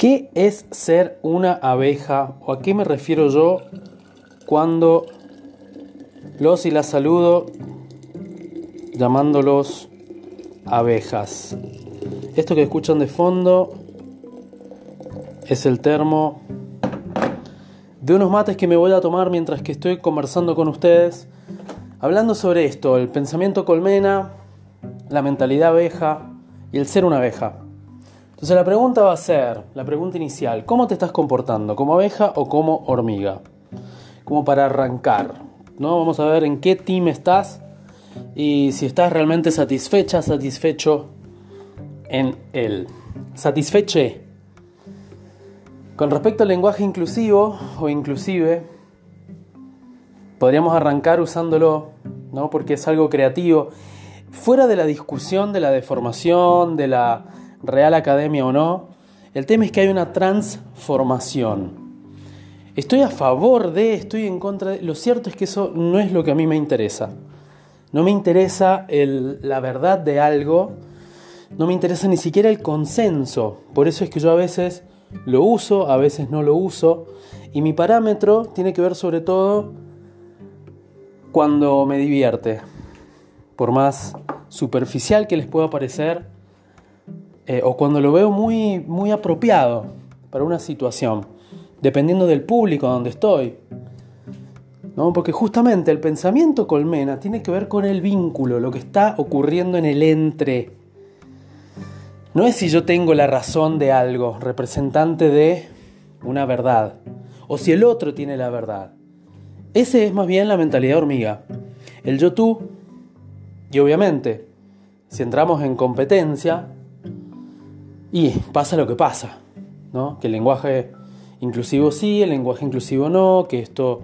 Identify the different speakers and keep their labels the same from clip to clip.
Speaker 1: ¿Qué es ser una abeja o a qué me refiero yo cuando los y las saludo llamándolos abejas? Esto que escuchan de fondo es el termo de unos mates que me voy a tomar mientras que estoy conversando con ustedes, hablando sobre esto, el pensamiento colmena, la mentalidad abeja y el ser una abeja. Entonces la pregunta va a ser, la pregunta inicial, ¿cómo te estás comportando? ¿Como abeja o como hormiga? Como para arrancar, ¿no? Vamos a ver en qué team estás y si estás realmente satisfecha, satisfecho en él. Satisfeche. Con respecto al lenguaje inclusivo o inclusive, podríamos arrancar usándolo, ¿no? Porque es algo creativo. Fuera de la discusión de la deformación, de la Real Academia o no, el tema es que hay una transformación. Estoy a favor de, estoy en contra de... Lo cierto es que eso no es lo que a mí me interesa. No me interesa la verdad de algo, no me interesa ni siquiera el consenso. Por eso es que yo a veces lo uso, a veces no lo uso. Y mi parámetro tiene que ver sobre todo cuando me divierte. Por más superficial que les pueda parecer, eh, o cuando lo veo muy, muy apropiado para una situación, dependiendo del público donde estoy. ¿no? Porque justamente el pensamiento colmena tiene que ver con el vínculo, lo que está ocurriendo en el entre. No es si yo tengo la razón de algo, representante de una verdad, o si el otro tiene la verdad. Ese es más bien la mentalidad hormiga. El yo tú, y obviamente, si entramos en competencia, y pasa lo que pasa, ¿no? Que el lenguaje inclusivo sí, el lenguaje inclusivo no, que esto,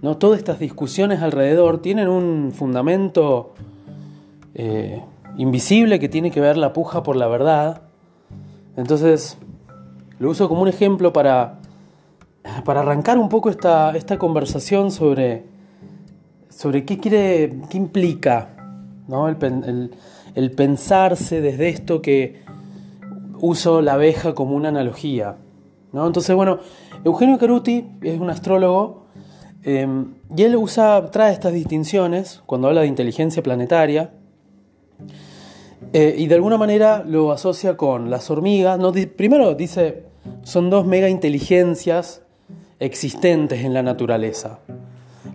Speaker 1: ¿no? Todas estas discusiones alrededor tienen un fundamento eh, invisible que tiene que ver la puja por la verdad. Entonces, lo uso como un ejemplo para, para arrancar un poco esta, esta conversación sobre, sobre qué quiere, qué implica ¿no? el, el pensarse desde esto que uso la abeja como una analogía. ¿no? Entonces, bueno, Eugenio Caruti es un astrólogo eh, y él usa, trae estas distinciones cuando habla de inteligencia planetaria eh, y de alguna manera lo asocia con las hormigas. Primero dice, son dos mega inteligencias existentes en la naturaleza.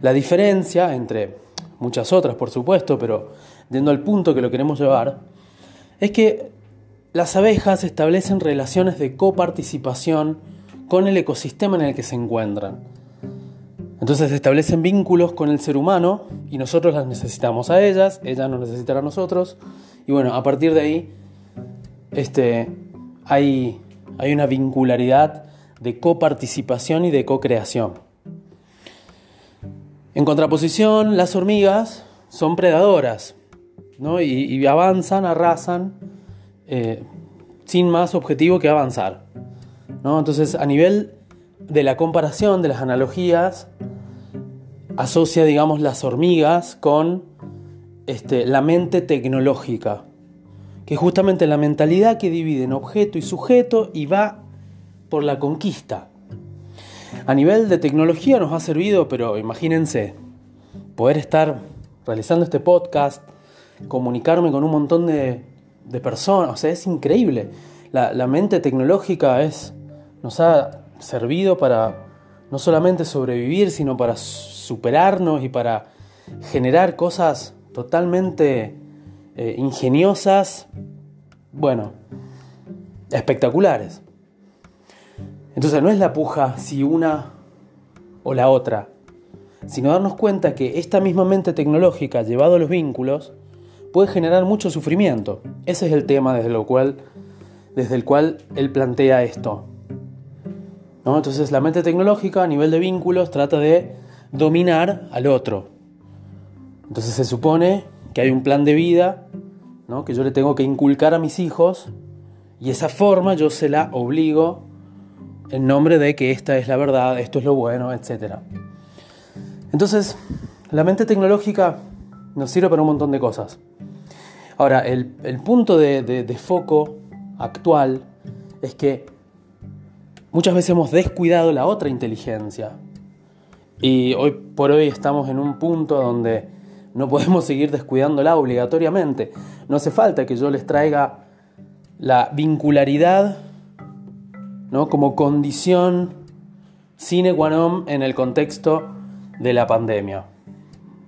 Speaker 1: La diferencia entre muchas otras, por supuesto, pero yendo al punto que lo queremos llevar, es que las abejas establecen relaciones de coparticipación con el ecosistema en el que se encuentran. Entonces establecen vínculos con el ser humano y nosotros las necesitamos a ellas, ellas nos necesitan a nosotros. Y bueno, a partir de ahí este, hay, hay una vincularidad de coparticipación y de co-creación. En contraposición, las hormigas son predadoras ¿no? y, y avanzan, arrasan eh, sin más objetivo que avanzar. ¿no? Entonces, a nivel de la comparación, de las analogías, asocia, digamos, las hormigas con este, la mente tecnológica, que es justamente la mentalidad que divide en objeto y sujeto y va por la conquista. A nivel de tecnología nos ha servido, pero imagínense, poder estar realizando este podcast, comunicarme con un montón de de personas, o sea, es increíble. La, mente tecnológica es, nos ha servido para no solamente sobrevivir, sino para superarnos y para generar cosas totalmente eh, ingeniosas, bueno, espectaculares. Entonces no es la puja si una o la otra, sino darnos cuenta que esta misma mente tecnológica, llevado a los vínculos, puede generar mucho sufrimiento. Ese es el tema desde, lo cual, desde el cual él plantea esto. ¿No? Entonces la mente tecnológica a nivel de vínculos trata de dominar al otro. Entonces se supone que hay un plan de vida ¿no? que yo le tengo que inculcar a mis hijos y esa forma yo se la obligo en nombre de que esta es la verdad, esto es lo bueno, etc. Entonces, la mente tecnológica nos sirve para un montón de cosas. Ahora, el, punto de, foco actual es que muchas veces hemos descuidado la otra inteligencia. Y hoy por hoy estamos en un punto donde no podemos seguir descuidándola obligatoriamente. No hace falta que yo les traiga la vincularidad ¿no? como condición sine qua non en el contexto de la pandemia.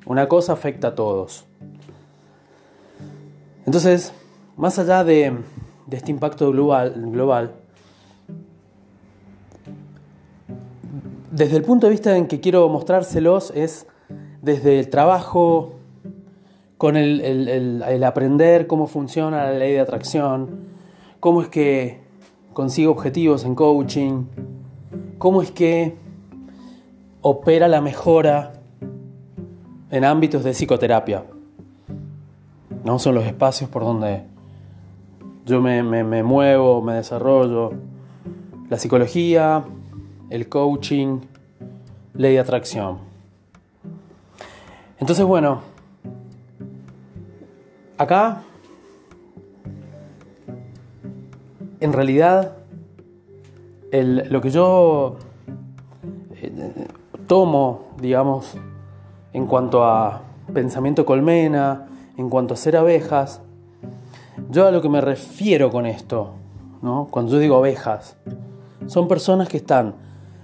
Speaker 1: Una cosa afecta a todos. Entonces, más allá de, este impacto global, desde el punto de vista en que quiero mostrárselos es desde el trabajo con el, aprender cómo funciona la ley de atracción, cómo es que consigo objetivos en coaching, cómo es que opera la mejora en ámbitos de psicoterapia. No son los espacios por donde yo me, muevo, me desarrollo. La psicología, el coaching, ley de atracción. Entonces, bueno, acá, en realidad, lo que yo eh, tomo, digamos, en cuanto a pensamiento colmena, en cuanto a ser abejas, yo a lo que me refiero con esto, ¿no? cuando yo digo abejas, son personas que están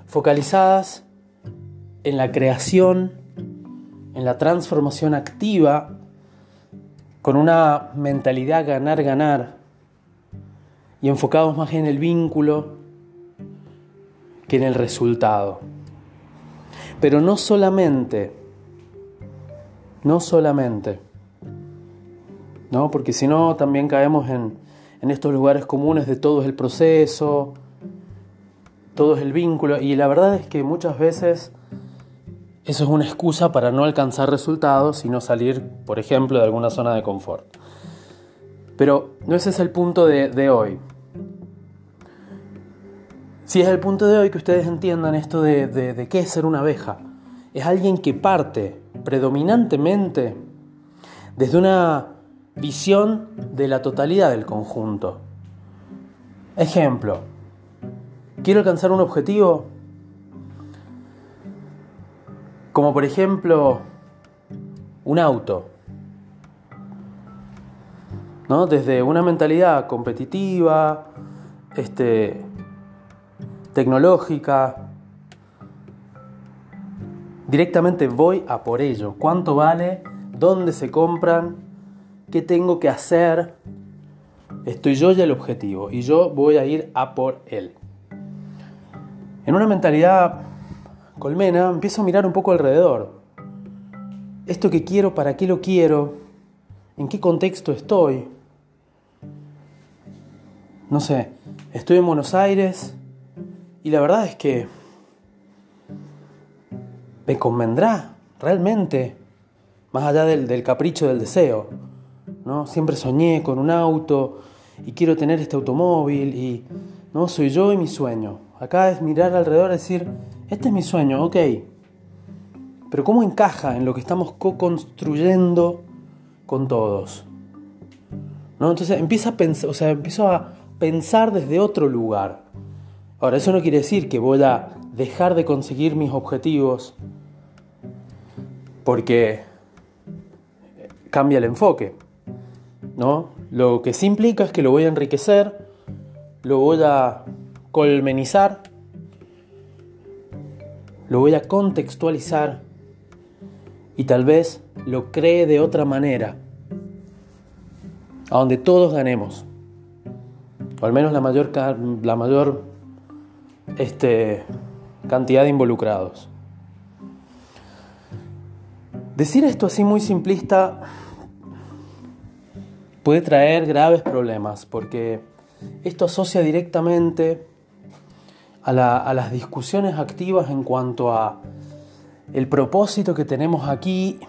Speaker 1: focalizadas en la creación, en la transformación activa, con una mentalidad ganar-ganar y enfocados más en el vínculo que en el resultado. Pero no solamente, no solamente, ¿no? porque si no también caemos en, en estos lugares comunes de todo es el proceso, todo es el vínculo, y la verdad es que muchas veces eso es una excusa para no alcanzar resultados y no salir, por ejemplo, de alguna zona de confort. Pero no ese es el punto de, de hoy. Si es el punto de hoy que ustedes entiendan esto de, qué es ser una abeja. Es alguien que parte predominantemente desde una visión de la totalidad del conjunto. Ejemplo, quiero alcanzar un objetivo como por ejemplo un auto. ¿No? Desde una mentalidad competitiva, este, tecnológica. Directamente voy a por ello. ¿Cuánto vale? ¿Dónde se compran? ¿Qué tengo que hacer? Estoy yo ya el objetivo y yo voy a ir a por él. En una mentalidad colmena empiezo a mirar un poco alrededor. Esto que quiero, ¿para qué lo quiero? ¿En qué contexto estoy? No sé, estoy en Buenos Aires, y la verdad es que me convendrá realmente, más allá del, capricho del deseo. ¿No? Siempre soñé con un auto y quiero tener este automóvil y no soy yo y mi sueño. Acá es mirar alrededor y decir, este es mi sueño, ok. Pero ¿cómo encaja en lo que estamos co-construyendo con todos? ¿No? Entonces empieza o sea, empiezo a pensar desde otro lugar. Ahora, eso no quiere decir que voy a dejar de conseguir mis objetivos porque cambia el enfoque. ¿No? Lo que sí implica es que lo voy a enriquecer, lo voy a colmenizar, lo voy a contextualizar y tal vez lo cree de otra manera, a donde todos ganemos, o al menos la mayor, la mayor este, cantidad de involucrados. Decir esto así muy simplista puede traer graves problemas porque esto asocia directamente a, a, las discusiones activas en cuanto a el propósito que tenemos aquí,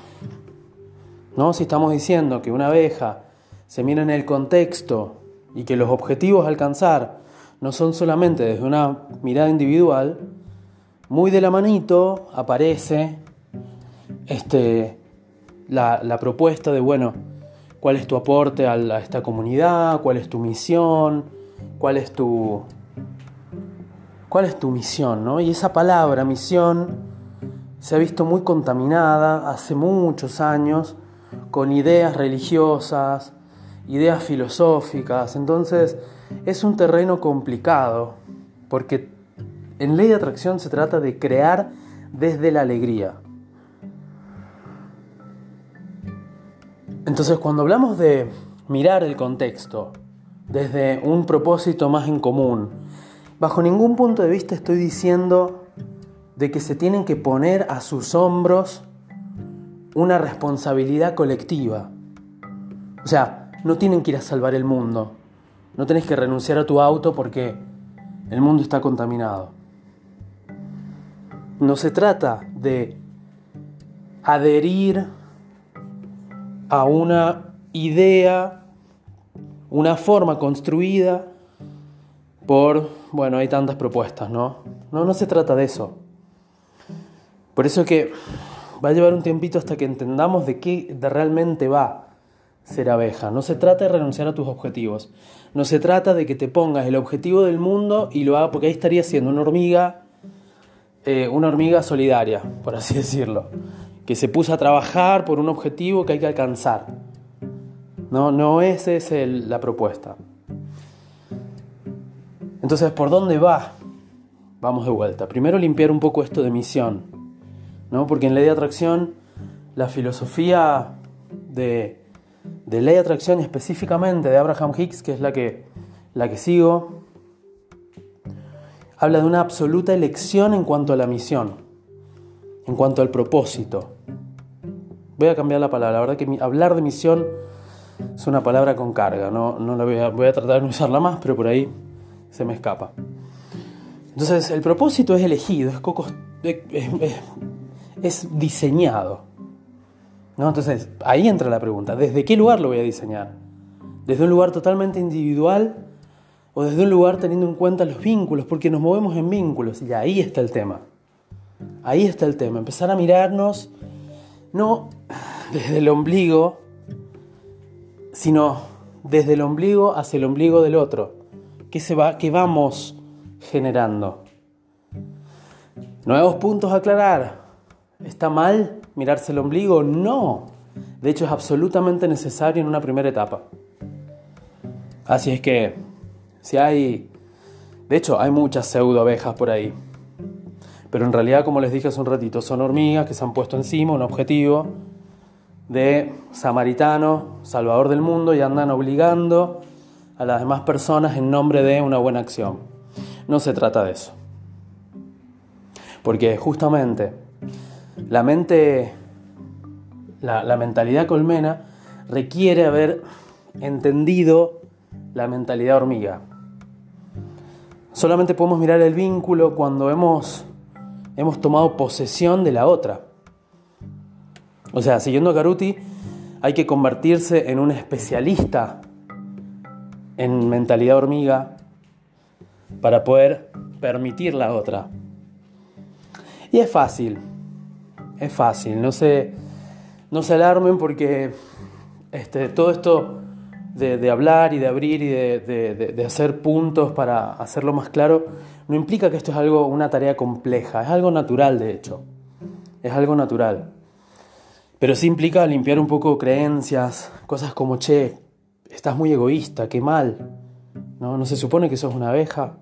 Speaker 1: ¿no? Si estamos diciendo que una abeja se mira en el contexto y que los objetivos a alcanzar no son solamente desde una mirada individual, muy de la manito aparece este, la, propuesta de, bueno, cuál es tu aporte a, esta comunidad, cuál es tu misión, cuál es tu, ¿Cuál es tu misión? ¿no? Y esa palabra, misión, se ha visto muy contaminada hace muchos años con ideas religiosas, ideas filosóficas. Entonces es un terreno complicado porque en ley de atracción se trata de crear desde la alegría. Entonces cuando hablamos de mirar el contexto desde un propósito más en común, bajo ningún punto de vista estoy diciendo de que se tienen que poner a sus hombros una responsabilidad colectiva. O sea, no tienen que ir a salvar el mundo. No tenés que renunciar a tu auto porque el mundo está contaminado. No se trata de adherir a una idea, una forma construida por, bueno, hay tantas propuestas, ¿no? No, no se trata de eso. Por eso es que va a llevar un tiempito hasta que entendamos de qué realmente va ser abeja. No se trata de renunciar a tus objetivos. No se trata de que te pongas el objetivo del mundo y lo hagas, porque ahí estaría siendo una hormiga, eh, una hormiga solidaria, por así decirlo, que se puso a trabajar por un objetivo que hay que alcanzar. No, no esa es la propuesta. Entonces, ¿por dónde va? Vamos de vuelta. Primero limpiar un poco esto de misión. ¿no? Porque en ley de atracción, la filosofía de, ley de atracción específicamente de Abraham Hicks, que es la que, la que sigo, habla de una absoluta elección en cuanto a la misión, en cuanto al propósito. Voy a cambiar la palabra, la verdad que hablar de misión es una palabra con carga, no, no la voy a, tratar de no usarla más, pero por ahí se me escapa. Entonces, el propósito es elegido, es, es, es diseñado. Entonces, ahí entra la pregunta, ¿desde qué lugar lo voy a diseñar? ¿Desde un lugar totalmente individual o desde un lugar teniendo en cuenta los vínculos? Porque nos movemos en vínculos y ahí está el tema. Ahí está el tema, empezar a mirarnos no desde el ombligo, sino desde el ombligo hacia el ombligo del otro. ¿Qué, se va, qué vamos generando? Nuevos puntos a aclarar. ¿Está mal mirarse el ombligo? No. De hecho, es absolutamente necesario en una primera etapa. Así es que, si hay... De hecho, hay muchas pseudo abejas por ahí. Pero en realidad, como les dije hace un ratito, son hormigas que se han puesto encima un objetivo de samaritano, salvador del mundo, y andan obligando a las demás personas en nombre de una buena acción. No se trata de eso. Porque justamente la mente, la, mentalidad colmena requiere haber entendido la mentalidad hormiga. Solamente podemos mirar el vínculo cuando hemos, hemos tomado posesión de la otra. O sea, siguiendo a Caruti, hay que convertirse en un especialista en mentalidad hormiga para poder permitir la otra. Y es fácil, es fácil, no se, no se alarmen porque este, todo esto de, hablar y de abrir y de, de, hacer puntos para hacerlo más claro, no implica que esto es algo, una tarea compleja, es algo natural de hecho, es algo natural. Pero sí implica limpiar un poco creencias, cosas como, che, estás muy egoísta, qué mal, ¿no? ¿No se supone que sos una abeja?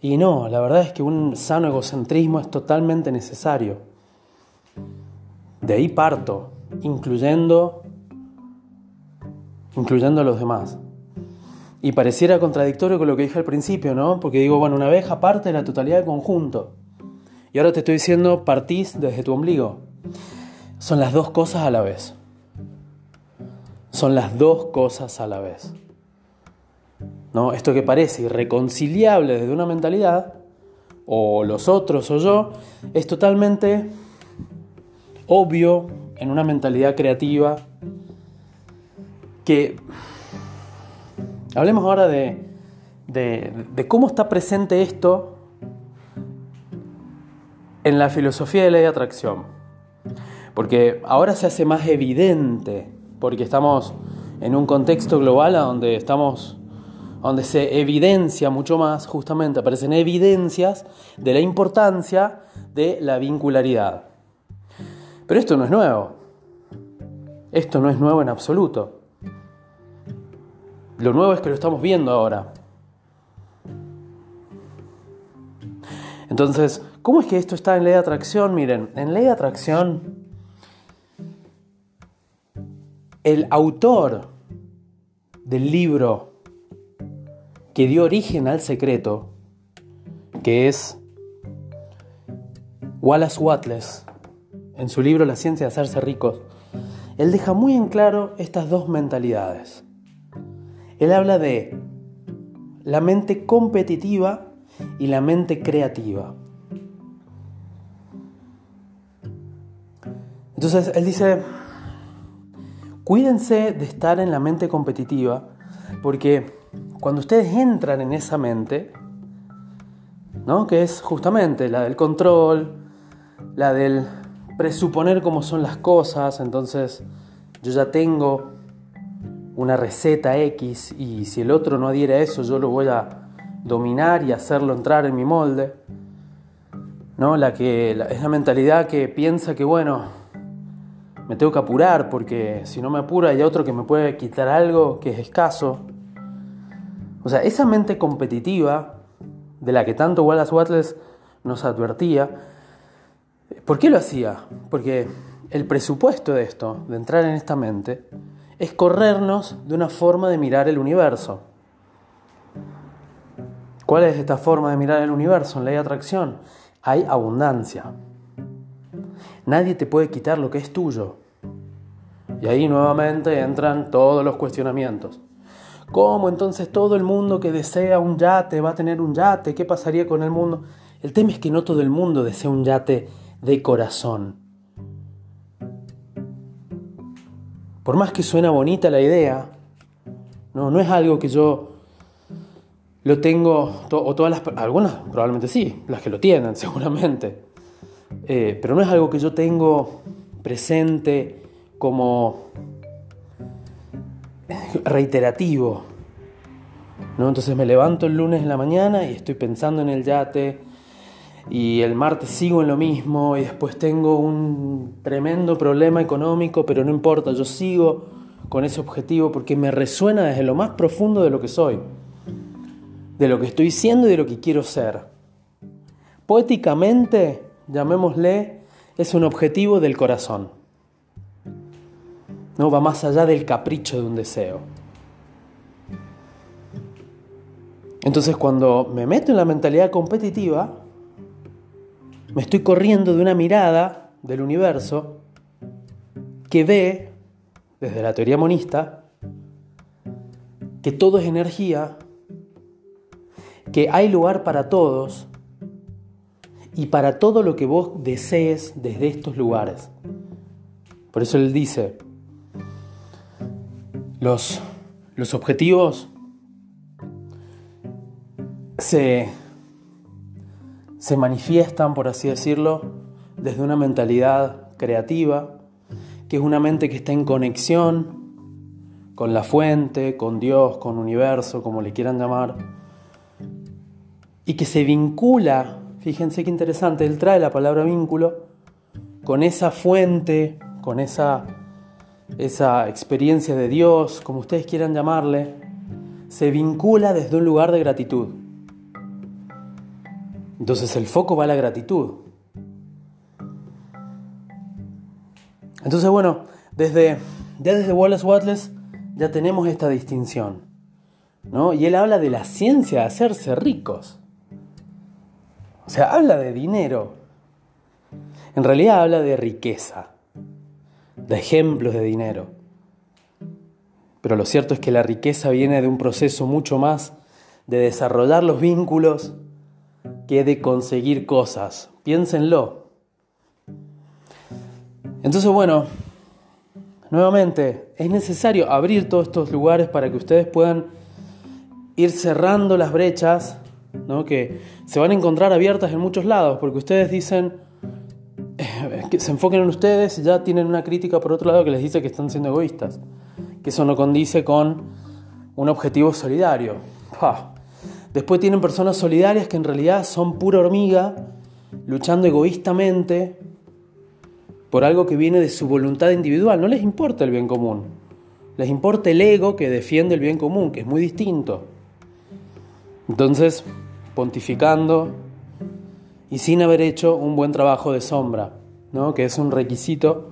Speaker 1: Y no, la verdad es que un sano egocentrismo es totalmente necesario. De ahí parto, incluyendo, incluyendo a los demás. Y pareciera contradictorio con lo que dije al principio, ¿no? Porque digo, bueno, una abeja parte de la totalidad del conjunto. Y ahora te estoy diciendo, partís desde tu ombligo. Son las dos cosas a la vez. Son las dos cosas a la vez. ¿No? Esto que parece irreconciliable desde una mentalidad, o los otros o yo, es totalmente obvio en una mentalidad creativa que hablemos ahora de, de, cómo está presente esto en la filosofía de ley de atracción. Porque ahora se hace más evidente, porque estamos en un contexto global a donde estamos donde se evidencia mucho más, justamente aparecen evidencias de la importancia de la vincularidad. Pero esto no es nuevo. Esto no es nuevo en absoluto. Lo nuevo es que lo estamos viendo ahora. Entonces, ¿cómo es que esto está en ley de atracción? Miren, en ley de atracción, el autor del libro que dio origen al secreto, que es Wallace Watless, en su libro La ciencia de hacerse ricos, él deja muy en claro estas dos mentalidades. Él habla de la mente competitiva y la mente creativa. Entonces, él dice, cuídense de estar en la mente competitiva, porque cuando ustedes entran en esa mente, ¿no? que es justamente la del control, la del presuponer cómo son las cosas, entonces yo ya tengo una receta X y si el otro no adhiere a eso, yo lo voy a dominar y hacerlo entrar en mi molde. ¿No? La que es la mentalidad que piensa que bueno, me tengo que apurar porque si no me apuro hay otro que me puede quitar algo que es escaso. O sea, esa mente competitiva de la que tanto Wallace Wattles nos advertía, ¿por qué lo hacía? Porque el presupuesto de esto, de entrar en esta mente, es corrernos de una forma de mirar el universo. ¿Cuál es esta forma de mirar el universo en ley de atracción? Hay abundancia. Nadie te puede quitar lo que es tuyo. Y ahí nuevamente entran todos los cuestionamientos. ¿Cómo entonces todo el mundo que desea un yate va a tener un yate? ¿Qué pasaría con el mundo? El tema es que no todo el mundo desea un yate de corazón. Por más que suena bonita la idea, no, no es algo que yo lo tengo, o todas las, algunas probablemente sí, las que lo tienen seguramente, eh, pero no es algo que yo tengo presente como reiterativo. ¿no? Entonces me levanto el lunes en la mañana y estoy pensando en el yate y el martes sigo en lo mismo y después tengo un tremendo problema económico, pero no importa, yo sigo con ese objetivo porque me resuena desde lo más profundo de lo que soy, de lo que estoy siendo y de lo que quiero ser. Poéticamente, llamémosle, es un objetivo del corazón. No va más allá del capricho de un deseo. Entonces cuando me meto en la mentalidad competitiva, me estoy corriendo de una mirada del universo que ve, desde la teoría monista, que todo es energía, que hay lugar para todos y para todo lo que vos desees desde estos lugares. Por eso él dice, los, los objetivos se, se manifiestan, por así decirlo, desde una mentalidad creativa, que es una mente que está en conexión con la fuente, con Dios, con universo, como le quieran llamar, y que se vincula, fíjense qué interesante, él trae la palabra vínculo, con esa fuente, con esa esa experiencia de Dios, como ustedes quieran llamarle, se vincula desde un lugar de gratitud. Entonces el foco va a la gratitud. Entonces bueno, desde, ya desde Wallace Watless ya tenemos esta distinción. ¿no? Y él habla de la ciencia de hacerse ricos. O sea, habla de dinero. En realidad habla de riqueza de ejemplos de dinero. Pero lo cierto es que la riqueza viene de un proceso mucho más de desarrollar los vínculos que de conseguir cosas. Piénsenlo. Entonces, bueno, nuevamente, es necesario abrir todos estos lugares para que ustedes puedan ir cerrando las brechas, ¿no? que se van a encontrar abiertas en muchos lados, porque ustedes dicen, que se enfoquen en ustedes ya tienen una crítica por otro lado que les dice que están siendo egoístas, que eso no condice con un objetivo solidario. Después tienen personas solidarias que en realidad son pura hormiga, luchando egoístamente por algo que viene de su voluntad individual. No les importa el bien común. Les importa el ego que defiende el bien común, que es muy distinto. Entonces, pontificando y sin haber hecho un buen trabajo de sombra, ¿no? que es un requisito,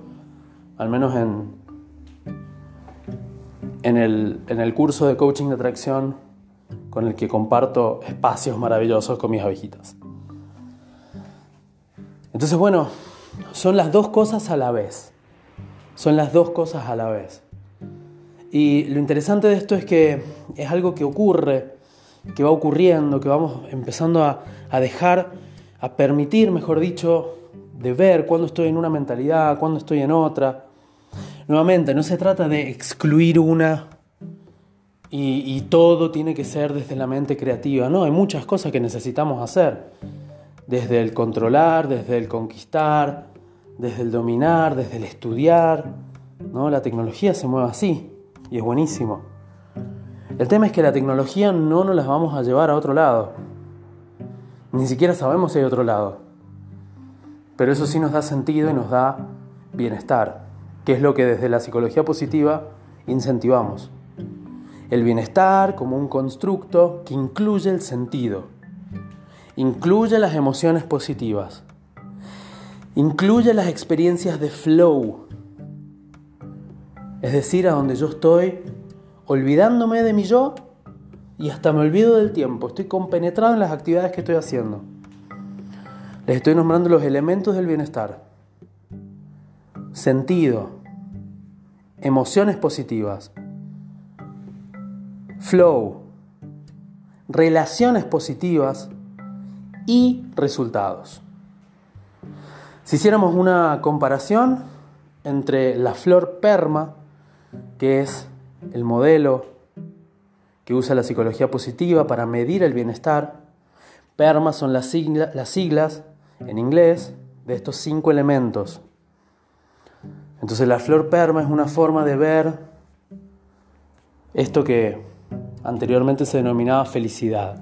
Speaker 1: al menos en, en, el, en el curso de coaching de atracción con el que comparto espacios maravillosos con mis abejitas. Entonces, bueno, son las dos cosas a la vez. Son las dos cosas a la vez. Y lo interesante de esto es que es algo que ocurre, que va ocurriendo, que vamos empezando a, dejar, a permitir, mejor dicho, de ver cuándo estoy en una mentalidad, cuándo estoy en otra. Nuevamente, no se trata de excluir una y, todo tiene que ser desde la mente creativa. No, hay muchas cosas que necesitamos hacer. Desde el controlar, desde el conquistar, desde el dominar, desde el estudiar. ¿no? La tecnología se mueve así y es buenísimo. El tema es que la tecnología no nos las vamos a llevar a otro lado. Ni siquiera sabemos si hay otro lado. Pero eso sí nos da sentido y nos da bienestar, que es lo que desde la psicología positiva incentivamos. El bienestar como un constructo que incluye el sentido, incluye las emociones positivas, incluye las experiencias de flow, es decir, a donde yo estoy olvidándome de mi yo y hasta me olvido del tiempo. Estoy compenetrado en las actividades que estoy haciendo. Les estoy nombrando los elementos del bienestar. Sentido, emociones positivas, flow, relaciones positivas y resultados. Si hiciéramos una comparación entre la flor perma, que es el modelo que usa la psicología positiva para medir el bienestar. PERMA son las, las siglas en inglés de estos cinco elementos. Entonces la flor PERMA es una forma de ver esto que anteriormente se denominaba felicidad.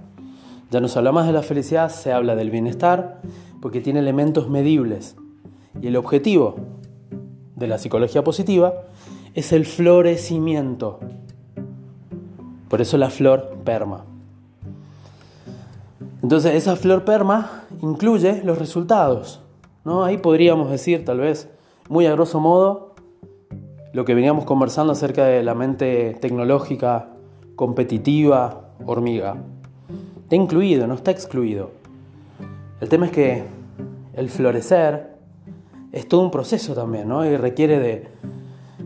Speaker 1: Ya no se habla más de la felicidad, se habla del bienestar porque tiene elementos medibles. Y el objetivo de la psicología positiva es el florecimiento. Por eso la flor perma. Entonces esa flor perma incluye los resultados. ¿no? Ahí podríamos decir tal vez muy a grosso modo lo que veníamos conversando acerca de la mente tecnológica, competitiva, hormiga. Está incluido, no está excluido. El tema es que el florecer es todo un proceso también, ¿no? Y requiere de,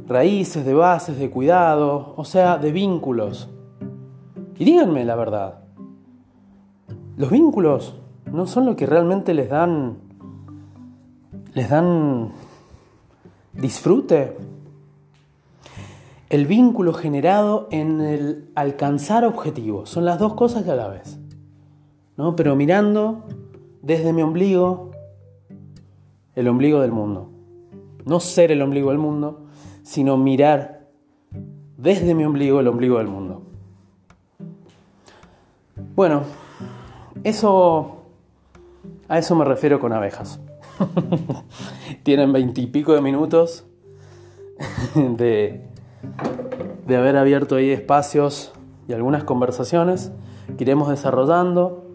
Speaker 1: raíces, de bases, de cuidado, o sea, de vínculos. Y díganme la verdad, los vínculos no son lo que realmente les dan les dan disfrute. El vínculo generado en el alcanzar objetivos son las dos cosas a la vez. ¿no? Pero mirando desde mi ombligo el ombligo del mundo. No ser el ombligo del mundo, sino mirar desde mi ombligo el ombligo del mundo. Bueno, eso a eso me refiero con abejas. Tienen veintipico de minutos de, de haber abierto ahí espacios y algunas conversaciones que iremos desarrollando.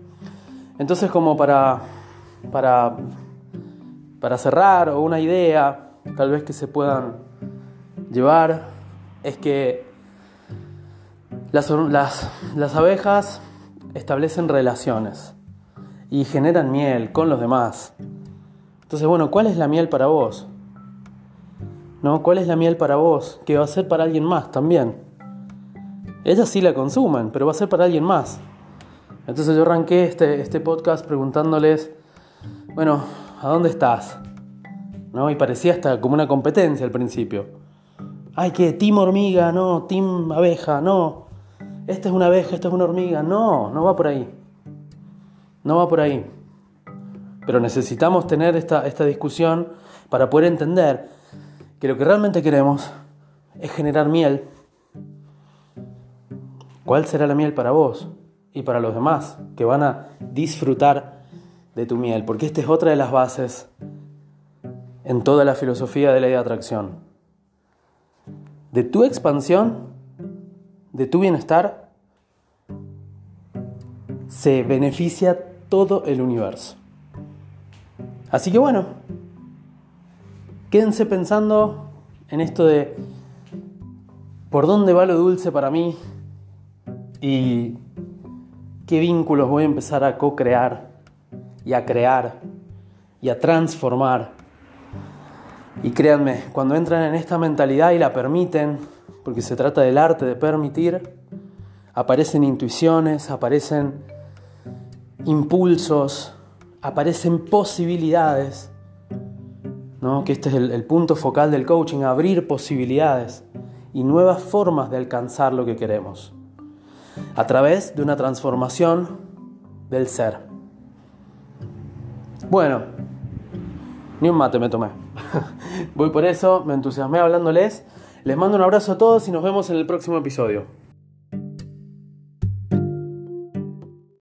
Speaker 1: Entonces, como para, para, para cerrar, o una idea, tal vez que se puedan llevar es que las, las, abejas establecen relaciones y generan miel con los demás. Entonces, bueno, ¿cuál es la miel para vos? ¿No? ¿Cuál es la miel para vos? Que va a ser para alguien más también. Ellas sí la consumen, pero va a ser para alguien más. Entonces yo arranqué este, este podcast preguntándoles, bueno, ¿a dónde estás? ¿No? Y parecía hasta como una competencia al principio ay, que team hormiga, no, team abeja, no, esta es una abeja, esta es una hormiga, no, no va por ahí, no va por ahí. Pero necesitamos tener esta, esta discusión para poder entender que lo que realmente queremos es generar miel. ¿Cuál será la miel para vos? y para los demás, que van a disfrutar de tu miel, porque esta es otra de las bases en toda la filosofía de ley de atracción. De tu expansión, de tu bienestar, se beneficia todo el universo. Así que bueno, quédense pensando en esto de por dónde va lo dulce para mí y qué vínculos voy a empezar a co-crear y a crear y a transformar. Y créanme, cuando entran en esta mentalidad y la permiten, porque se trata del arte de permitir, aparecen intuiciones, aparecen impulsos, aparecen posibilidades, ¿no? que este es el, el punto focal del coaching, abrir posibilidades y nuevas formas de alcanzar lo que queremos, a través de una transformación del ser. Bueno, ni un mate me tomé. Voy por eso, me entusiasmé hablándoles. Les mando un abrazo a todos y nos vemos en el próximo episodio.